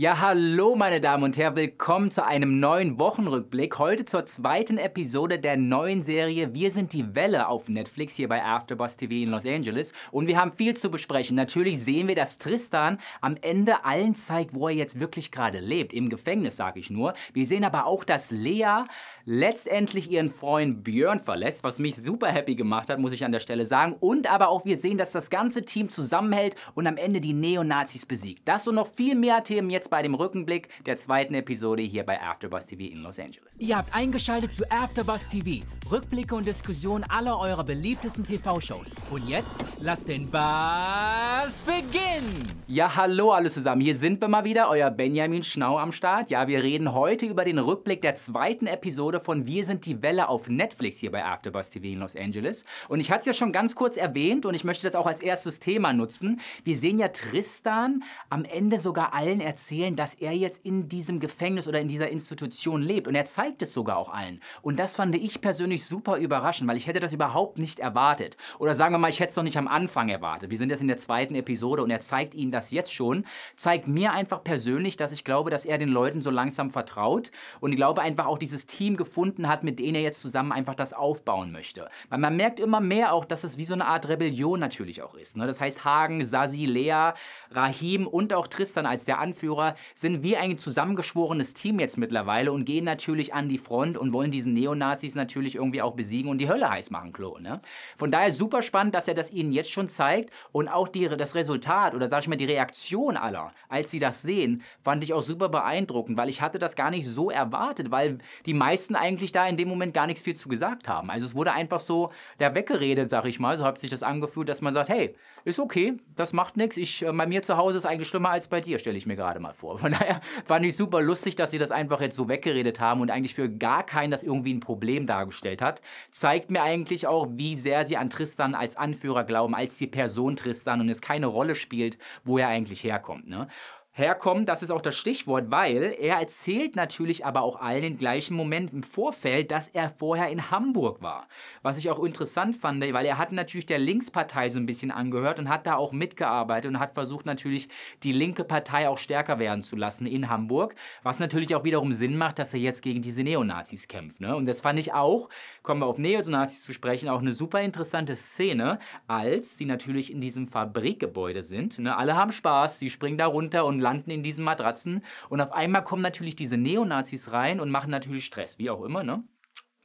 Ja, hallo meine Damen und Herren, willkommen zu einem neuen Wochenrückblick. Heute zur zweiten Episode der neuen Serie Wir sind die Welle auf Netflix hier bei AfterBuzz TV in Los Angeles. Und wir haben viel zu besprechen. Natürlich sehen wir, dass Tristan am Ende allen zeigt, wo er jetzt wirklich gerade lebt. Im Gefängnis, sage ich nur. Wir sehen aber auch, dass Lea letztendlich ihren Freund Björn verlässt, was mich super happy gemacht hat, muss ich an der Stelle sagen. Und aber auch wir sehen, dass das ganze Team zusammenhält und am Ende die Neonazis besiegt. Das und noch viel mehr Themen jetzt bei dem Rückenblick der zweiten Episode hier bei AfterBuzz TV in Los Angeles. Ihr habt eingeschaltet zu AfterBuzz TV. Rückblicke und Diskussionen aller eurer beliebtesten TV-Shows. Und jetzt lasst den Buzz beginnen! Ja, hallo alle zusammen. Hier sind wir mal wieder, euer Benjamin Schnau am Start. Ja, wir reden heute über den Rückblick der zweiten Episode von Wir sind die Welle auf Netflix hier bei AfterBuzz TV in Los Angeles. Und ich hatte es ja schon ganz kurz erwähnt und ich möchte das auch als erstes Thema nutzen. Wir sehen ja Tristan am Ende sogar allen erzählen, dass er jetzt in diesem Gefängnis oder in dieser Institution lebt. Und er zeigt es sogar auch allen. Und das fand ich persönlich super überraschend, weil ich hätte das überhaupt nicht erwartet. Oder sagen wir mal, ich hätte es noch nicht am Anfang erwartet. Wir sind jetzt in der zweiten Episode und er zeigt ihnen das jetzt schon. Zeigt mir einfach persönlich, dass ich glaube, dass er den Leuten so langsam vertraut. Und ich glaube einfach auch dieses Team gefunden hat, mit denen er jetzt zusammen einfach das aufbauen möchte. Weil man merkt immer mehr auch, dass es wie so eine Art Rebellion natürlich auch ist. Ne? Das heißt, Hagen, Sasi, Lea, Rahim und auch Tristan als der Anführer sind wie ein zusammengeschworenes Team jetzt mittlerweile und gehen natürlich an die Front und wollen diesen Neonazis natürlich irgendwie auch besiegen und die Hölle heiß machen, Klo. Ne? Von daher super spannend, dass er das ihnen jetzt schon zeigt und auch die, das Resultat oder sag ich mal die Reaktion aller, als sie das sehen, fand ich auch super beeindruckend, weil ich hatte das gar nicht so erwartet, weil die meisten eigentlich da in dem Moment gar nichts viel zu gesagt haben. Also es wurde einfach so der weggeredet, sag ich mal. So hat sich das angefühlt, dass man sagt, hey, ist okay, das macht nichts. Ich, äh, bei mir zu Hause ist eigentlich schlimmer als bei dir, stelle ich mir gerade mal vor. Von daher fand ich super lustig, dass sie das einfach jetzt so weggeredet haben und eigentlich für gar keinen das irgendwie ein Problem dargestellt hat. Zeigt mir eigentlich auch, wie sehr sie an Tristan als Anführer glauben, als die Person Tristan und es keine Rolle spielt, wo er eigentlich herkommt. Ne? Herkommen, das ist auch das Stichwort, weil er erzählt natürlich aber auch allen im gleichen Moment im Vorfeld, dass er vorher in Hamburg war. Was ich auch interessant fand, weil er hat natürlich der Linkspartei so ein bisschen angehört und hat da auch mitgearbeitet und hat versucht natürlich die linke Partei auch stärker werden zu lassen in Hamburg, was natürlich auch wiederum Sinn macht, dass er jetzt gegen diese Neonazis kämpft. Ne? Und das fand ich auch, kommen wir auf Neonazis zu sprechen, auch eine super interessante Szene, als sie natürlich in diesem Fabrikgebäude sind. Ne? Alle haben Spaß, sie springen da runter und landen in diesen Matratzen. Und auf einmal kommen natürlich diese Neonazis rein und machen natürlich Stress, wie auch immer, ne?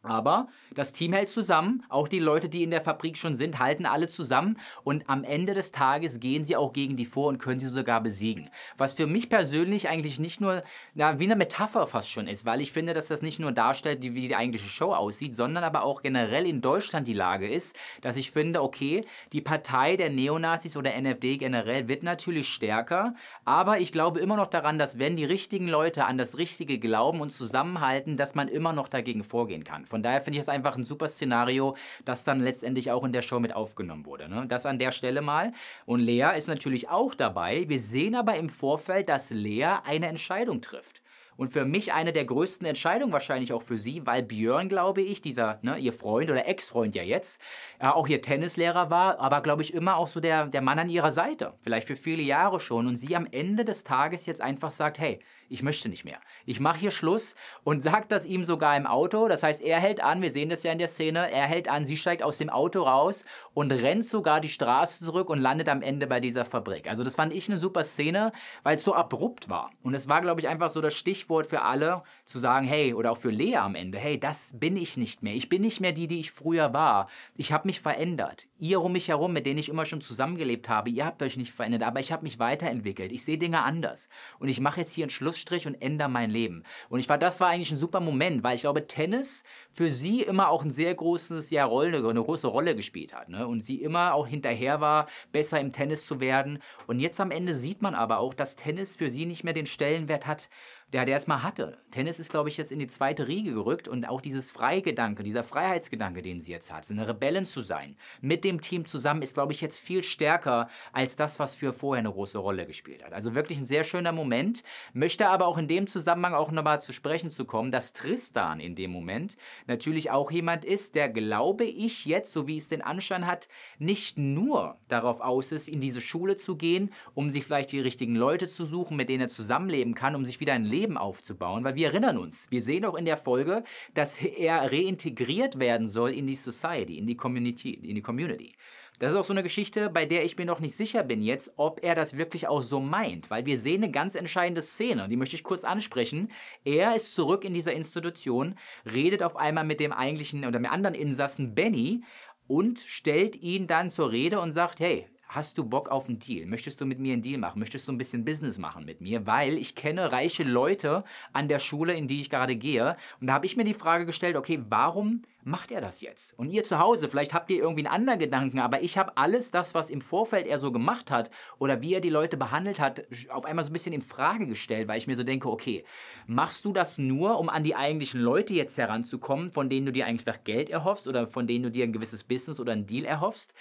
Aber das Team hält zusammen, auch die Leute, die in der Fabrik schon sind, halten alle zusammen und am Ende des Tages gehen sie auch gegen die vor und können sie sogar besiegen. Was für mich persönlich eigentlich nicht nur na, wie eine Metapher fast schon ist, weil ich finde, dass das nicht nur darstellt, wie die eigentliche Show aussieht, sondern aber auch generell in Deutschland die Lage ist, dass ich finde, okay, die Partei der Neonazis oder NFD generell wird natürlich stärker, aber ich glaube immer noch daran, dass wenn die richtigen Leute an das Richtige glauben und zusammenhalten, dass man immer noch dagegen vorgehen kann. Von daher finde ich es einfach ein super Szenario, das dann letztendlich auch in der Show mit aufgenommen wurde. Ne? Das an der Stelle mal. Und Lea ist natürlich auch dabei. Wir sehen aber im Vorfeld, dass Lea eine Entscheidung trifft. Und für mich eine der größten Entscheidungen wahrscheinlich auch für sie, weil Björn, glaube ich, dieser, ne, ihr Freund oder Ex-Freund ja jetzt, äh, auch ihr Tennislehrer war, aber glaube ich immer auch so der, der Mann an ihrer Seite. Vielleicht für viele Jahre schon. Und sie am Ende des Tages jetzt einfach sagt, hey, ich möchte nicht mehr. Ich mache hier Schluss und sagt das ihm sogar im Auto. Das heißt, er hält an, wir sehen das ja in der Szene, er hält an, sie steigt aus dem Auto raus und rennt sogar die Straße zurück und landet am Ende bei dieser Fabrik. Also das fand ich eine super Szene, weil es so abrupt war. Und es war, glaube ich, einfach so das Stichwort für alle, zu sagen, hey, oder auch für Lea am Ende, hey, das bin ich nicht mehr. Ich bin nicht mehr die, die ich früher war. Ich habe mich verändert. Ihr um mich herum, mit denen ich immer schon zusammengelebt habe, ihr habt euch nicht verändert, aber ich habe mich weiterentwickelt. Ich sehe Dinge anders. Und ich mache jetzt hier einen Schluss Schlussstrich und ändere mein Leben. Und ich war, das war eigentlich ein super Moment, weil ich glaube, Tennis für sie immer auch ein sehr großes, ja, Rolle, eine große Rolle gespielt hat. Ne? Und sie immer auch hinterher war, besser im Tennis zu werden. Und jetzt am Ende sieht man aber auch, dass Tennis für sie nicht mehr den Stellenwert hat, der, der es mal hatte. Tennis ist, glaube ich, jetzt in die zweite Riege gerückt und auch dieses Freigedanke, dieser Freiheitsgedanke, den sie jetzt hat, eine Rebellin zu sein, mit dem Team zusammen, ist, glaube ich, jetzt viel stärker als das, was für vorher eine große Rolle gespielt hat. Also wirklich ein sehr schöner Moment. Möchte aber auch in dem Zusammenhang auch nochmal zu sprechen zu kommen, dass Tristan in dem Moment natürlich auch jemand ist, der, glaube ich, jetzt, so wie es den Anschein hat, nicht nur darauf aus ist, in diese Schule zu gehen, um sich vielleicht die richtigen Leute zu suchen, mit denen er zusammenleben kann, um sich wieder ein Leben aufzubauen, weil wir erinnern uns, wir sehen auch in der Folge, dass er reintegriert werden soll in die Society, in die Community, in die Community. Das ist auch so eine Geschichte, bei der ich mir noch nicht sicher bin jetzt, ob er das wirklich auch so meint, weil wir sehen eine ganz entscheidende Szene, die möchte ich kurz ansprechen. Er ist zurück in dieser Institution, redet auf einmal mit dem eigentlichen oder mit anderen Insassen Benny und stellt ihn dann zur Rede und sagt, hey, Hast du Bock auf einen Deal? Möchtest du mit mir einen Deal machen? Möchtest du ein bisschen Business machen mit mir? Weil ich kenne reiche Leute an der Schule, in die ich gerade gehe. Und da habe ich mir die Frage gestellt, okay, warum macht er das jetzt? Und ihr zu Hause, vielleicht habt ihr irgendwie einen anderen Gedanken, aber ich habe alles das, was im Vorfeld er so gemacht hat oder wie er die Leute behandelt hat, auf einmal so ein bisschen in Frage gestellt, weil ich mir so denke, okay, machst du das nur, um an die eigentlichen Leute jetzt heranzukommen, von denen du dir eigentlich Geld erhoffst oder von denen du dir ein gewisses Business oder einen Deal erhoffst?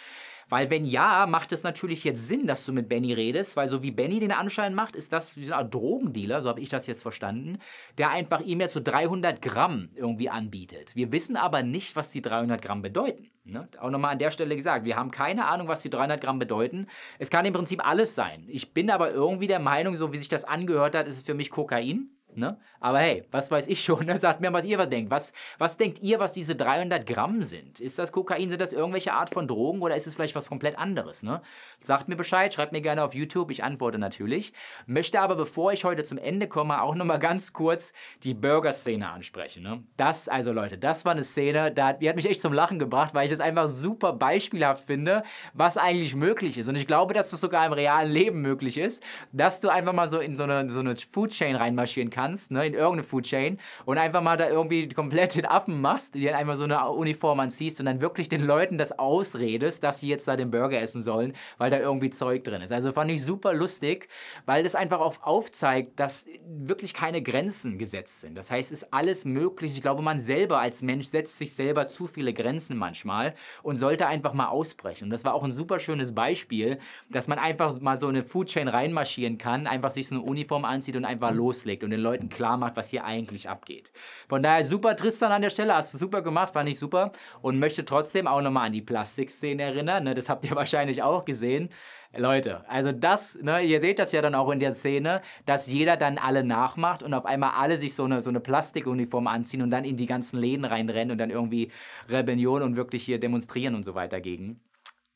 Weil wenn ja, macht es natürlich jetzt Sinn, dass du mit Benny redest, weil so wie Benny den Anschein macht, ist das ein Drogendealer, so habe ich das jetzt verstanden, der einfach ihm jetzt so 300 Gramm irgendwie anbietet. Wir wissen aber nicht, was die 300 Gramm bedeuten. Ne? Auch nochmal an der Stelle gesagt, wir haben keine Ahnung, was die 300 Gramm bedeuten. Es kann im Prinzip alles sein. Ich bin aber irgendwie der Meinung, so wie sich das angehört hat, ist es für mich Kokain. Ne? Aber hey, was weiß ich schon, ne? sagt mir, was ihr was denkt. Was, was denkt ihr, was diese 300 Gramm sind? Ist das Kokain, sind das irgendwelche Art von Drogen oder ist es vielleicht was komplett anderes? Ne? Sagt mir Bescheid, schreibt mir gerne auf YouTube, ich antworte natürlich. Möchte aber, bevor ich heute zum Ende komme, auch nochmal ganz kurz die Burger-Szene ansprechen. Ne? Das, also Leute, das war eine Szene, die hat mich echt zum Lachen gebracht, weil ich das einfach super beispielhaft finde, was eigentlich möglich ist. Und ich glaube, dass das sogar im realen Leben möglich ist, dass du einfach mal so in so eine, so eine Food-Chain reinmarschieren kannst kannst, ne, in irgendeine Food Chain und einfach mal da irgendwie komplett den Affen machst, die dann einfach so eine Uniform anziehst und dann wirklich den Leuten das ausredest, dass sie jetzt da den Burger essen sollen, weil da irgendwie Zeug drin ist. Also fand ich super lustig, weil das einfach auch aufzeigt, dass wirklich keine Grenzen gesetzt sind. Das heißt, es ist alles möglich. Ich glaube, man selber als Mensch setzt sich selber zu viele Grenzen manchmal und sollte einfach mal ausbrechen. Und das war auch ein super schönes Beispiel, dass man einfach mal so eine Food Chain reinmarschieren kann, einfach sich so eine Uniform anzieht und einfach loslegt und den Leuten Leuten klar macht, was hier eigentlich abgeht. Von daher super Tristan an der Stelle, hast du super gemacht, fand ich super und möchte trotzdem auch nochmal an die Plastikszene erinnern. Ne? Das habt ihr wahrscheinlich auch gesehen. Leute, also das, ne, ihr seht das ja dann auch in der Szene, dass jeder dann alle nachmacht und auf einmal alle sich so eine, so eine Plastikuniform anziehen und dann in die ganzen Läden reinrennen und dann irgendwie Rebellion und wirklich hier demonstrieren und so weiter gegen.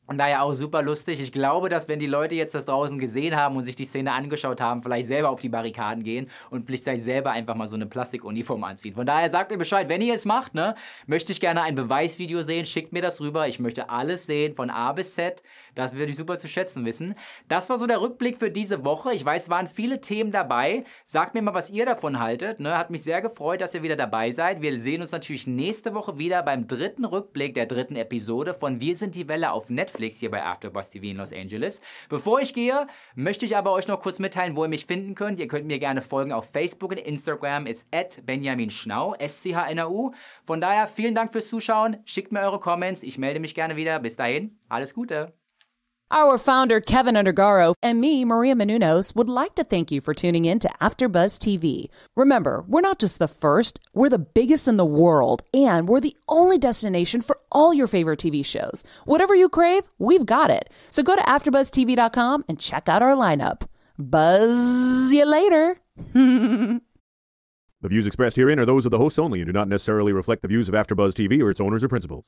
Und daher auch super lustig. Ich glaube, dass wenn die Leute jetzt das draußen gesehen haben und sich die Szene angeschaut haben, vielleicht selber auf die Barrikaden gehen und vielleicht selber einfach mal so eine Plastikuniform anziehen. Von daher sagt mir Bescheid, wenn ihr es macht, ne, möchte ich gerne ein Beweisvideo sehen, schickt mir das rüber. Ich möchte alles sehen, von A bis Z. Das würde ich super zu schätzen wissen. Das war so der Rückblick für diese Woche. Ich weiß, waren viele Themen dabei. Sagt mir mal, was ihr davon haltet. Ne? Hat mich sehr gefreut, dass ihr wieder dabei seid. Wir sehen uns natürlich nächste Woche wieder beim dritten Rückblick der dritten Episode von Wir sind die Welle auf Netflix. Netflix hier bei AfterBuzz TV in Los Angeles. Bevor ich gehe, möchte ich aber euch noch kurz mitteilen, wo ihr mich finden könnt. Ihr könnt mir gerne folgen auf Facebook und Instagram. It's at Benjamin Schnau, S-C-H-N-A-U. Von daher, vielen Dank fürs Zuschauen. Schickt mir eure Comments. Ich melde mich gerne wieder. Bis dahin, alles Gute. Our founder, Kevin Undergaro, and me, Maria Menunos, would like to thank you for tuning in to AfterBuzz TV. Remember, we're not just the first, we're the biggest in the world, and we're the only destination for all your favorite TV shows. Whatever you crave, we've got it. So go to AfterBuzzTV.com and check out our lineup. Buzz you later. the views expressed herein are those of the hosts only and do not necessarily reflect the views of AfterBuzz TV or its owners or principals.